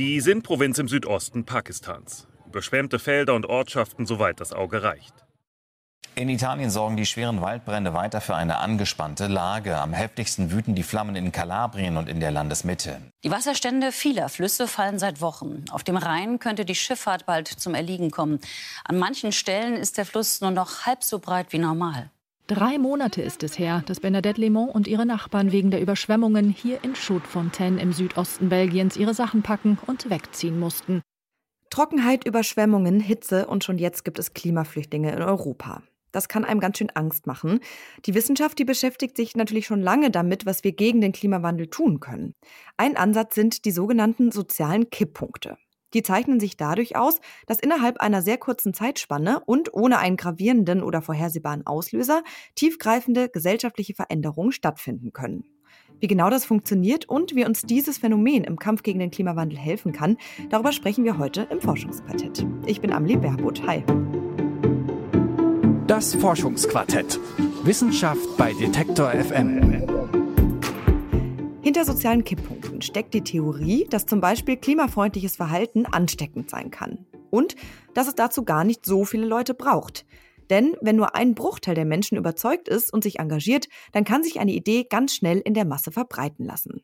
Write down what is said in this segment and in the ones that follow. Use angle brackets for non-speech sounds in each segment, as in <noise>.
Die Sindh-Provinz im Südosten Pakistans. Überschwemmte Felder und Ortschaften, soweit das Auge reicht. In Italien sorgen die schweren Waldbrände weiter für eine angespannte Lage. Am heftigsten wüten die Flammen in Kalabrien und in der Landesmitte. Die Wasserstände vieler Flüsse fallen seit Wochen. Auf dem Rhein könnte die Schifffahrt bald zum Erliegen kommen. An manchen Stellen ist der Fluss nur noch halb so breit wie normal. Drei Monate ist es her, dass Bernadette Lemont und ihre Nachbarn wegen der Überschwemmungen hier in Chaudefontaine im Südosten Belgiens ihre Sachen packen und wegziehen mussten. Trockenheit, Überschwemmungen, Hitze und schon jetzt gibt es Klimaflüchtlinge in Europa. Das kann einem ganz schön Angst machen. Die Wissenschaft, die beschäftigt sich natürlich schon lange damit, was wir gegen den Klimawandel tun können. Ein Ansatz sind die sogenannten sozialen Kipppunkte. Die zeichnen sich dadurch aus, dass innerhalb einer sehr kurzen Zeitspanne und ohne einen gravierenden oder vorhersehbaren Auslöser tiefgreifende gesellschaftliche Veränderungen stattfinden können. Wie genau das funktioniert und wie uns dieses Phänomen im Kampf gegen den Klimawandel helfen kann, darüber sprechen wir heute im Forschungsquartett. Ich bin Amelie Berbot. Hi. Das Forschungsquartett. Wissenschaft bei Detektor FM. Hinter sozialen Kipppunkten steckt die Theorie, dass zum Beispiel klimafreundliches Verhalten ansteckend sein kann. Und dass es dazu gar nicht so viele Leute braucht. Denn wenn nur ein Bruchteil der Menschen überzeugt ist und sich engagiert, dann kann sich eine Idee ganz schnell in der Masse verbreiten lassen.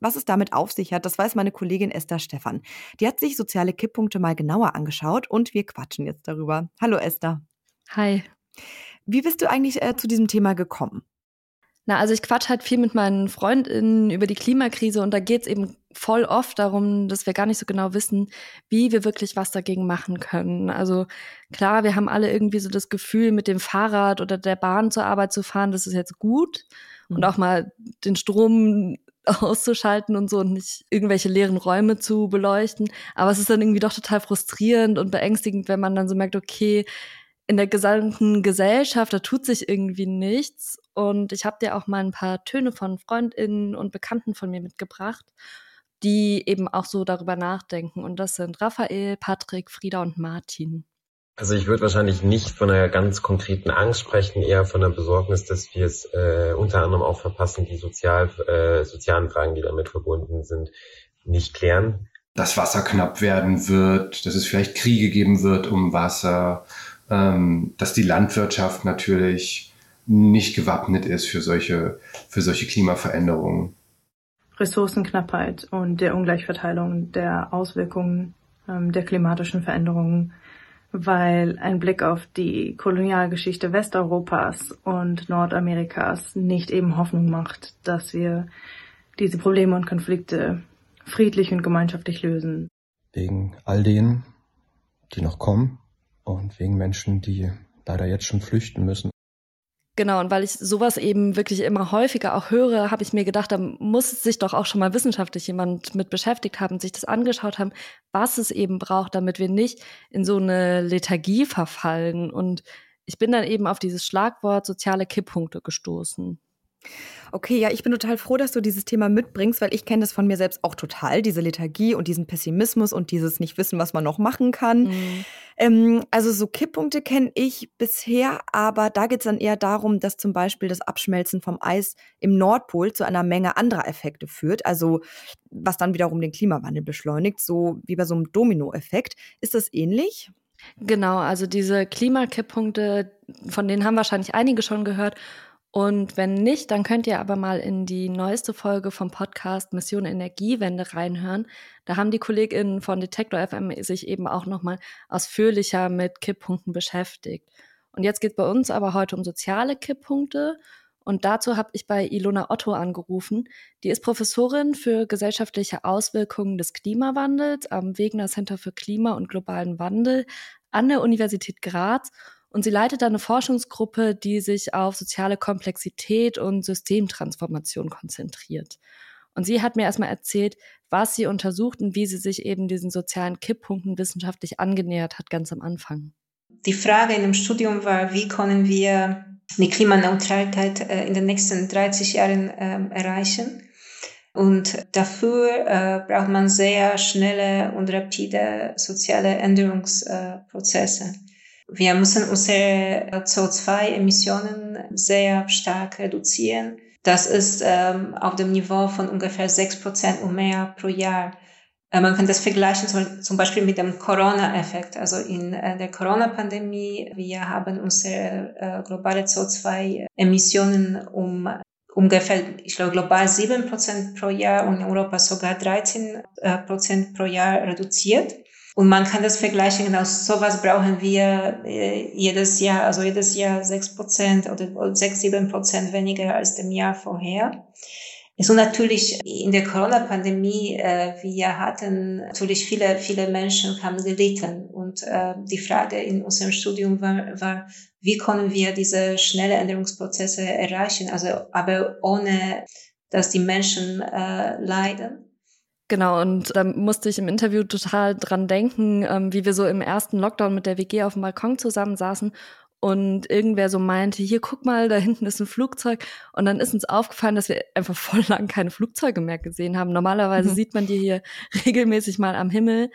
Was es damit auf sich hat, das weiß meine Kollegin Esther Stephan. Die hat sich soziale Kipppunkte mal genauer angeschaut und wir quatschen jetzt darüber. Hallo Esther. Hi. Wie bist du eigentlich äh, zu diesem Thema gekommen? Na, also ich quatsch halt viel mit meinen Freundinnen über die Klimakrise und da geht's eben voll oft darum, dass wir gar nicht so genau wissen, wie wir wirklich was dagegen machen können. Also klar, wir haben alle irgendwie so das Gefühl, mit dem Fahrrad oder der Bahn zur Arbeit zu fahren, das ist jetzt gut. Mhm. Und auch mal den Strom auszuschalten und so und nicht irgendwelche leeren Räume zu beleuchten. Aber es ist dann irgendwie doch total frustrierend und beängstigend, wenn man dann so merkt, okay, in der gesamten Gesellschaft, da tut sich irgendwie nichts. Und ich habe dir auch mal ein paar Töne von Freundinnen und Bekannten von mir mitgebracht, die eben auch so darüber nachdenken. Und das sind Raphael, Patrick, Frieda und Martin. Also ich würde wahrscheinlich nicht von einer ganz konkreten Angst sprechen, eher von der Besorgnis, dass wir es äh, unter anderem auch verpassen, die sozial, äh, sozialen Fragen, die damit verbunden sind, nicht klären. Dass Wasser knapp werden wird, dass es vielleicht Kriege geben wird um Wasser, ähm, dass die Landwirtschaft natürlich nicht gewappnet ist für solche, für solche Klimaveränderungen. Ressourcenknappheit und der Ungleichverteilung der Auswirkungen ähm, der klimatischen Veränderungen, weil ein Blick auf die Kolonialgeschichte Westeuropas und Nordamerikas nicht eben Hoffnung macht, dass wir diese Probleme und Konflikte friedlich und gemeinschaftlich lösen. Wegen all denen, die noch kommen, und wegen Menschen, die leider jetzt schon flüchten müssen. Genau, und weil ich sowas eben wirklich immer häufiger auch höre, habe ich mir gedacht, da muss sich doch auch schon mal wissenschaftlich jemand mit beschäftigt haben, sich das angeschaut haben, was es eben braucht, damit wir nicht in so eine Lethargie verfallen. Und ich bin dann eben auf dieses Schlagwort soziale Kipppunkte gestoßen. Okay, ja, ich bin total froh, dass du dieses Thema mitbringst, weil ich kenne das von mir selbst auch total, diese Lethargie und diesen Pessimismus und dieses Nicht-Wissen, was man noch machen kann. Mhm. Ähm, also so Kipppunkte kenne ich bisher, aber da geht es dann eher darum, dass zum Beispiel das Abschmelzen vom Eis im Nordpol zu einer Menge anderer Effekte führt, also was dann wiederum den Klimawandel beschleunigt, so wie bei so einem Dominoeffekt. Ist das ähnlich? Genau, also diese Klimakipppunkte, von denen haben wahrscheinlich einige schon gehört. Und wenn nicht, dann könnt ihr aber mal in die neueste Folge vom Podcast Mission Energiewende reinhören. Da haben die KollegInnen von Detektor FM sich eben auch nochmal ausführlicher mit Kipppunkten beschäftigt. Und jetzt geht bei uns aber heute um soziale Kipppunkte. Und dazu habe ich bei Ilona Otto angerufen. Die ist Professorin für gesellschaftliche Auswirkungen des Klimawandels am Wegener Center für Klima und globalen Wandel an der Universität Graz und sie leitet eine Forschungsgruppe, die sich auf soziale Komplexität und Systemtransformation konzentriert. Und sie hat mir erstmal erzählt, was sie untersucht und wie sie sich eben diesen sozialen Kipppunkten wissenschaftlich angenähert hat, ganz am Anfang. Die Frage in dem Studium war, wie können wir die Klimaneutralität äh, in den nächsten 30 Jahren ähm, erreichen? Und dafür äh, braucht man sehr schnelle und rapide soziale Änderungsprozesse. Wir müssen unsere CO2-Emissionen sehr stark reduzieren. Das ist ähm, auf dem Niveau von ungefähr sechs Prozent und mehr pro Jahr. Äh, man kann das vergleichen zum Beispiel mit dem Corona-Effekt. Also in äh, der Corona-Pandemie, wir haben unsere äh, globale CO2-Emissionen um ungefähr, ich glaube, global sieben Prozent pro Jahr und in Europa sogar 13 Prozent pro Jahr reduziert. Und man kann das vergleichen, genau sowas brauchen wir jedes Jahr, also jedes Jahr sechs Prozent oder sechs, sieben Prozent weniger als dem Jahr vorher. So natürlich in der Corona-Pandemie, äh, wir hatten natürlich viele, viele Menschen haben gelitten. Und äh, die Frage in unserem Studium war, war, wie können wir diese schnelle Änderungsprozesse erreichen, also aber ohne, dass die Menschen äh, leiden. Genau, und da musste ich im Interview total dran denken, ähm, wie wir so im ersten Lockdown mit der WG auf dem Balkon zusammensaßen und irgendwer so meinte, hier guck mal, da hinten ist ein Flugzeug und dann ist uns aufgefallen, dass wir einfach <laughs> voll lang keine Flugzeuge mehr gesehen haben. Normalerweise mhm. sieht man die hier regelmäßig mal am Himmel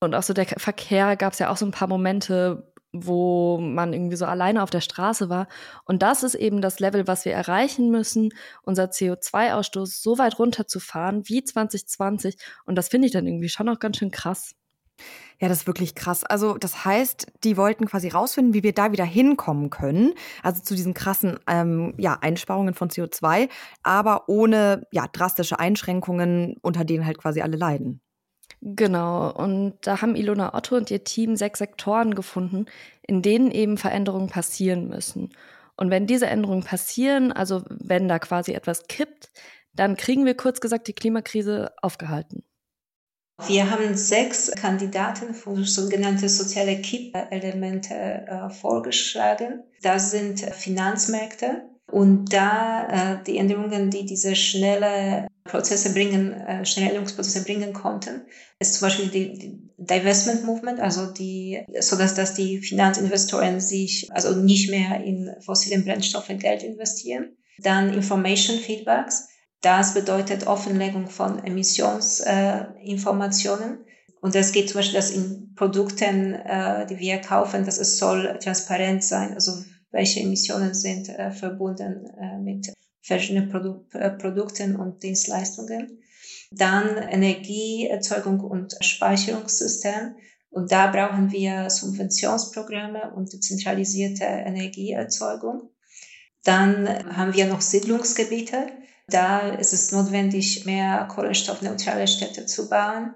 und auch so der Verkehr gab es ja auch so ein paar Momente, wo man irgendwie so alleine auf der Straße war. Und das ist eben das Level, was wir erreichen müssen, unser CO2-Ausstoß so weit runterzufahren wie 2020. Und das finde ich dann irgendwie schon auch ganz schön krass. Ja, das ist wirklich krass. Also das heißt, die wollten quasi rausfinden, wie wir da wieder hinkommen können. Also zu diesen krassen ähm, ja, Einsparungen von CO2, aber ohne ja, drastische Einschränkungen, unter denen halt quasi alle leiden. Genau, und da haben Ilona Otto und ihr Team sechs Sektoren gefunden, in denen eben Veränderungen passieren müssen. Und wenn diese Änderungen passieren, also wenn da quasi etwas kippt, dann kriegen wir kurz gesagt die Klimakrise aufgehalten. Wir haben sechs Kandidaten für sogenannte soziale Kipp-Elemente äh, vorgeschlagen. Das sind Finanzmärkte und da äh, die Änderungen, die diese schnelle Prozesse bringen, äh, schnelle Änderungsprozesse bringen konnten, ist zum Beispiel die, die Divestment Movement, also die, so dass, dass die Finanzinvestoren sich also nicht mehr in fossilen Brennstoffe Geld investieren. Dann Information Feedbacks. Das bedeutet Offenlegung von Emissionsinformationen. Äh, und es geht zum Beispiel, dass in Produkten, äh, die wir kaufen, dass es soll transparent sein, also welche Emissionen sind äh, verbunden äh, mit verschiedenen Produ äh, Produkten und Dienstleistungen. Dann Energieerzeugung und Speicherungssystem. Und da brauchen wir Subventionsprogramme und zentralisierte Energieerzeugung. Dann haben wir noch Siedlungsgebiete. Da ist es notwendig, mehr kohlenstoffneutrale Städte zu bauen.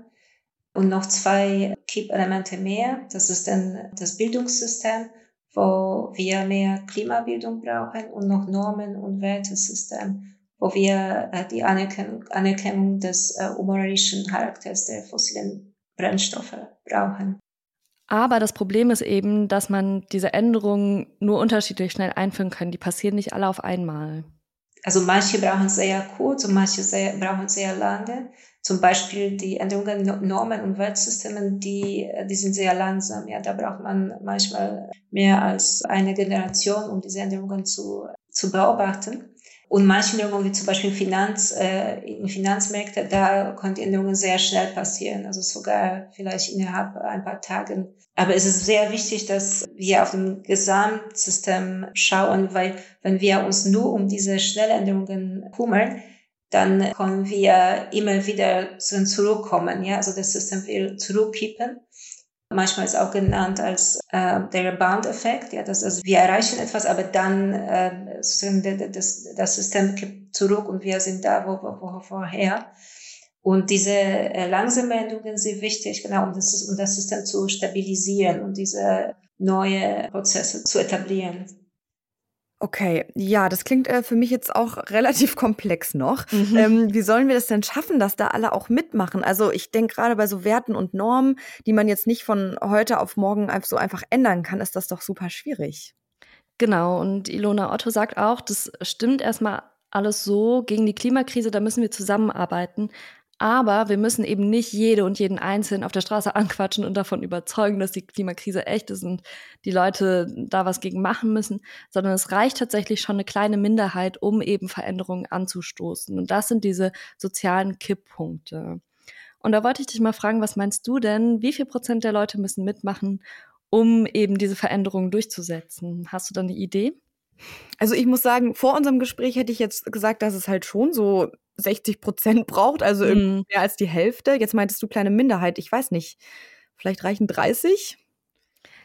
Und noch zwei Keep-Elemente mehr. Das ist dann das Bildungssystem, wo wir mehr Klimabildung brauchen und noch Normen und Wertesystem, wo wir äh, die Anerkennung, Anerkennung des äh, moralischen Charakters der fossilen Brennstoffe brauchen. Aber das Problem ist eben, dass man diese Änderungen nur unterschiedlich schnell einführen kann. Die passieren nicht alle auf einmal. Also manche brauchen sehr kurz und manche sehr, brauchen sehr lange. Zum Beispiel die Änderungen Normen und Wertsystemen, die, die sind sehr langsam. Ja, da braucht man manchmal mehr als eine Generation, um diese Änderungen zu, zu beobachten. Und manche Änderungen, wie zum Beispiel Finanz, äh, in Finanzmärkte, da können die Änderungen sehr schnell passieren, also sogar vielleicht innerhalb ein paar Tagen. Aber es ist sehr wichtig, dass wir auf dem Gesamtsystem schauen, weil wenn wir uns nur um diese Schnelländerungen kümmern, dann können wir immer wieder zurückkommen. Ja, also das System will zurückkippen. Manchmal ist auch genannt als äh, der Rebound-Effekt. Ja, das, also wir erreichen etwas, aber dann äh, das, das System kippt zurück und wir sind da, wo, wo, wo vorher. Und diese äh, langsamen Änderungen sind wichtig, genau, um das, um das System zu stabilisieren und diese neue Prozesse zu etablieren. Okay, ja, das klingt äh, für mich jetzt auch <laughs> relativ komplex noch. Mhm. Ähm, wie sollen wir das denn schaffen, dass da alle auch mitmachen? Also ich denke gerade bei so Werten und Normen, die man jetzt nicht von heute auf morgen so einfach ändern kann, ist das doch super schwierig. Genau, und Ilona Otto sagt auch, das stimmt erstmal alles so gegen die Klimakrise, da müssen wir zusammenarbeiten. Aber wir müssen eben nicht jede und jeden Einzelnen auf der Straße <laughs> anquatschen und davon überzeugen, dass die Klimakrise echt ist und die Leute da was gegen machen müssen, sondern es reicht tatsächlich schon eine kleine Minderheit, um eben Veränderungen anzustoßen. Und das sind diese sozialen Kipppunkte. Und da wollte ich dich mal fragen, was meinst du denn? Wie viel Prozent der Leute müssen mitmachen, um eben diese Veränderungen durchzusetzen? Hast du da eine Idee? Also ich muss sagen, vor unserem Gespräch hätte ich jetzt gesagt, dass es halt schon so 60 Prozent braucht, also Mhm. mehr als die Hälfte. Jetzt meintest du kleine Minderheit, ich weiß nicht, vielleicht reichen 30?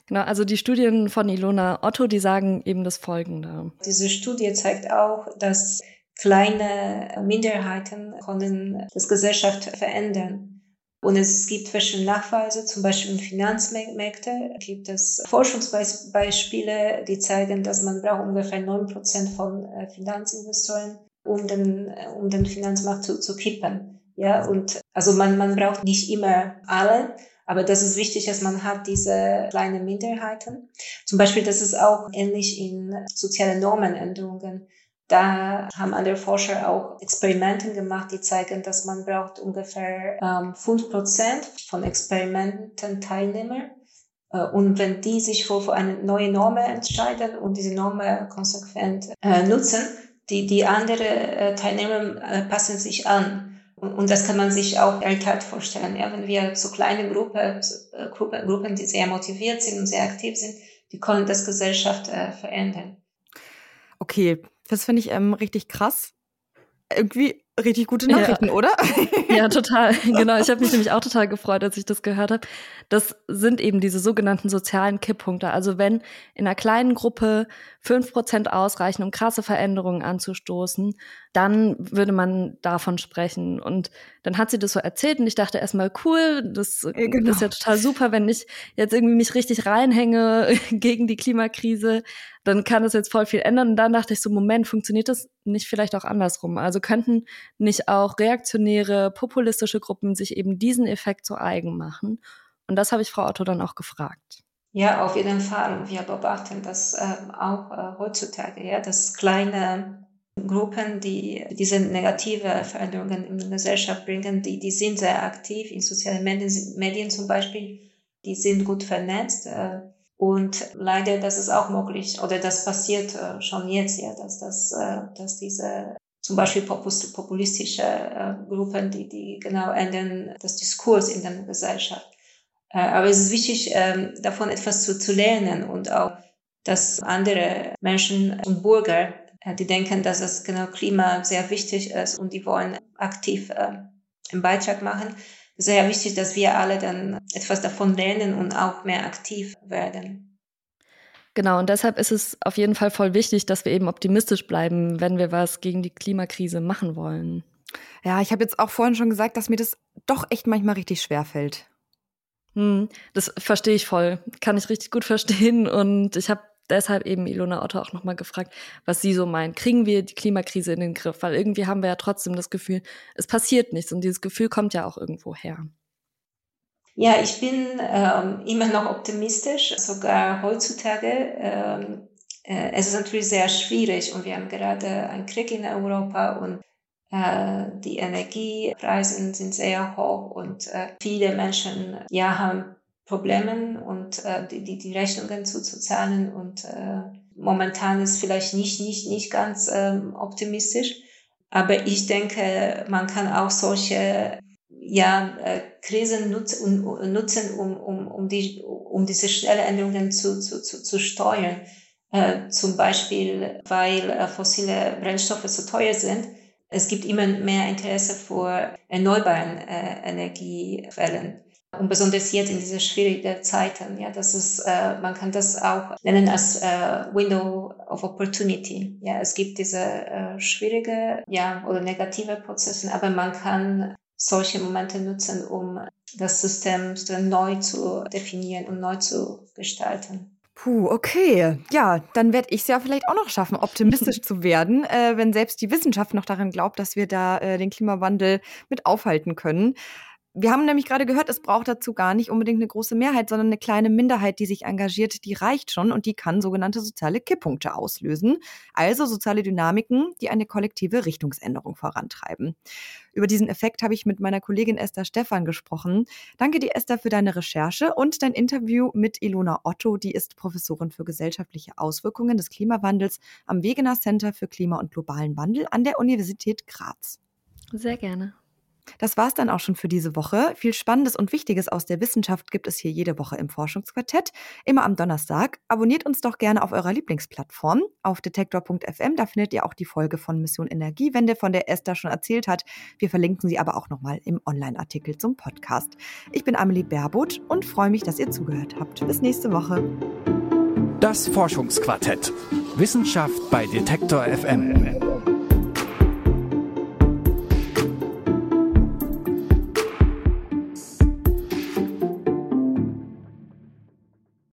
Genau, also die Studien von Ilona Otto, die sagen eben das Folgende. Diese Studie zeigt auch, dass kleine Minderheiten können das Gesellschaft verändern. Und es gibt verschiedene Nachweise, zum Beispiel in Finanzmärkten gibt es Forschungsbeispiele, die zeigen, dass man braucht ungefähr 9% von äh, Finanzinvestoren, um den, um den Finanzmarkt zu, zu kippen. Ja, und also man, man braucht nicht immer alle, aber das ist wichtig, dass man hat diese kleinen Minderheiten. Zum Beispiel, das ist auch ähnlich in sozialen Normenänderungen. Da haben andere Forscher auch Experimente gemacht, die zeigen, dass man braucht ungefähr ähm, 5% von Experimenten Teilnehmer. Äh, und wenn die sich für, für eine neue Norm entscheiden und diese Norm konsequent äh, nutzen, die, die anderen äh, Teilnehmer äh, passen sich an. Und, das kann man sich auch weltweit vorstellen. Ja, wenn wir so kleine Gruppe, äh, Gruppe, Gruppen, die sehr motiviert sind und sehr aktiv sind, die können das Gesellschaft äh, verändern. Okay, das finde ich ähm, richtig krass. Irgendwie richtig gute Nachrichten, Ja. oder? <laughs> Ja, <laughs> total. Genau. Ich habe mich nämlich auch total gefreut, als ich das gehört habe. Das sind eben diese sogenannten sozialen Kipppunkte. Also wenn in einer kleinen Gruppe fünf Prozent ausreichen, um krasse Veränderungen anzustoßen, dann würde man davon sprechen. Und dann hat sie das so erzählt und ich dachte erstmal, cool, das Ja, genau. ist ja total super, wenn ich jetzt irgendwie mich richtig reinhänge <laughs> gegen die Klimakrise, dann kann das jetzt voll viel ändern. Und dann dachte ich so, Moment, funktioniert das nicht vielleicht auch andersrum? Also könnten nicht auch reaktionäre, populistische Gruppen sich eben diesen Effekt zu eigen machen? Und das habe ich Frau Otto dann auch gefragt. Ja, auf jeden Fall. Wir beobachten das ähm, auch äh, heutzutage, ja, dass kleine Gruppen, die diese negative Veränderungen in der Gesellschaft bringen, die, die sind sehr aktiv in sozialen Medien, Medien zum Beispiel, die sind gut vernetzt. Äh, und leider, das ist auch möglich, oder das passiert äh, schon jetzt, ja, dass, das, äh, dass diese zum Beispiel populistische äh, Gruppen, die, die genau ändern das Diskurs in der Gesellschaft. Äh, Aber es ist wichtig, ähm, davon etwas zu, zu lernen und auch, dass andere Menschen und Bürger, äh, die denken, dass das genau Klima sehr wichtig ist und die wollen aktiv äh, einen Beitrag machen. Sehr wichtig, dass wir alle dann etwas davon lernen und auch mehr aktiv werden. Genau, und deshalb ist es auf jeden Fall voll wichtig, dass wir eben optimistisch bleiben, wenn wir was gegen die Klimakrise machen wollen. Ja, ich habe jetzt auch vorhin schon gesagt, dass mir das doch echt manchmal richtig schwer fällt. Hm, das verstehe ich voll. Kann ich richtig gut verstehen. Und ich habe deshalb eben Ilona Otto auch nochmal gefragt, was sie so meint. Kriegen wir die Klimakrise in den Griff? Weil irgendwie haben wir ja trotzdem das Gefühl, es passiert nichts. Und dieses Gefühl kommt ja auch irgendwo her. Ja, ich bin ähm, immer noch optimistisch, sogar heutzutage. Ähm, äh, es ist natürlich sehr schwierig und wir haben gerade einen Krieg in Europa und die Energiepreise sind sehr hoch und äh, viele Menschen ja, haben Probleme und äh, die, die, die Rechnungen zu, zu zahlen und äh, momentan ist vielleicht nicht, nicht, nicht ganz ähm, optimistisch. Aber ich denke, man kann auch solche ja, äh, Krisen nutzen, um, nutzen um, um, um, die, um diese schnelle Änderungen zu, zu, zu, zu steuern. Äh, zum Beispiel, weil äh, fossile Brennstoffe zu teuer sind. Es gibt immer mehr Interesse für erneuerbaren äh, Energiequellen. Und besonders jetzt in diese schwierigen Zeiten, ja, das ist, äh, man kann das auch nennen als äh, Window of Opportunity. Ja, es gibt diese äh, schwierige, ja, oder negative Prozesse, aber man kann solche Momente nutzen, um das System neu zu definieren und neu zu gestalten. Puh, okay. Ja, dann werde ich es ja vielleicht auch noch schaffen, optimistisch <laughs> zu werden, äh, wenn selbst die Wissenschaft noch daran glaubt, dass wir da äh, den Klimawandel mit aufhalten können. Wir haben nämlich gerade gehört, es braucht dazu gar nicht unbedingt eine große Mehrheit, sondern eine kleine Minderheit, die sich engagiert, die reicht schon und die kann sogenannte soziale Kipppunkte auslösen. Also soziale Dynamiken, die eine kollektive Richtungsänderung vorantreiben. Über diesen Effekt habe ich mit meiner Kollegin Esther Stephan gesprochen. Danke dir, Esther, für deine Recherche und dein Interview mit Ilona Otto. Die ist Professorin für gesellschaftliche Auswirkungen des Klimawandels am Wegener Center für Klima und globalen Wandel an der Universität Graz. Sehr gerne. Das war's dann auch schon für diese Woche. Viel Spannendes und Wichtiges aus der Wissenschaft gibt es hier jede Woche im Forschungsquartett, immer am Donnerstag. Abonniert uns doch gerne auf eurer Lieblingsplattform. Auf detektor.fm, da findet ihr auch die Folge von Mission Energiewende, von der Esther schon erzählt hat. Wir verlinken sie aber auch nochmal im Online-Artikel zum Podcast. Ich bin Amelie Baerbuth und freue mich, dass ihr zugehört habt. Bis nächste Woche. Das Forschungsquartett. Wissenschaft bei Detektor FM.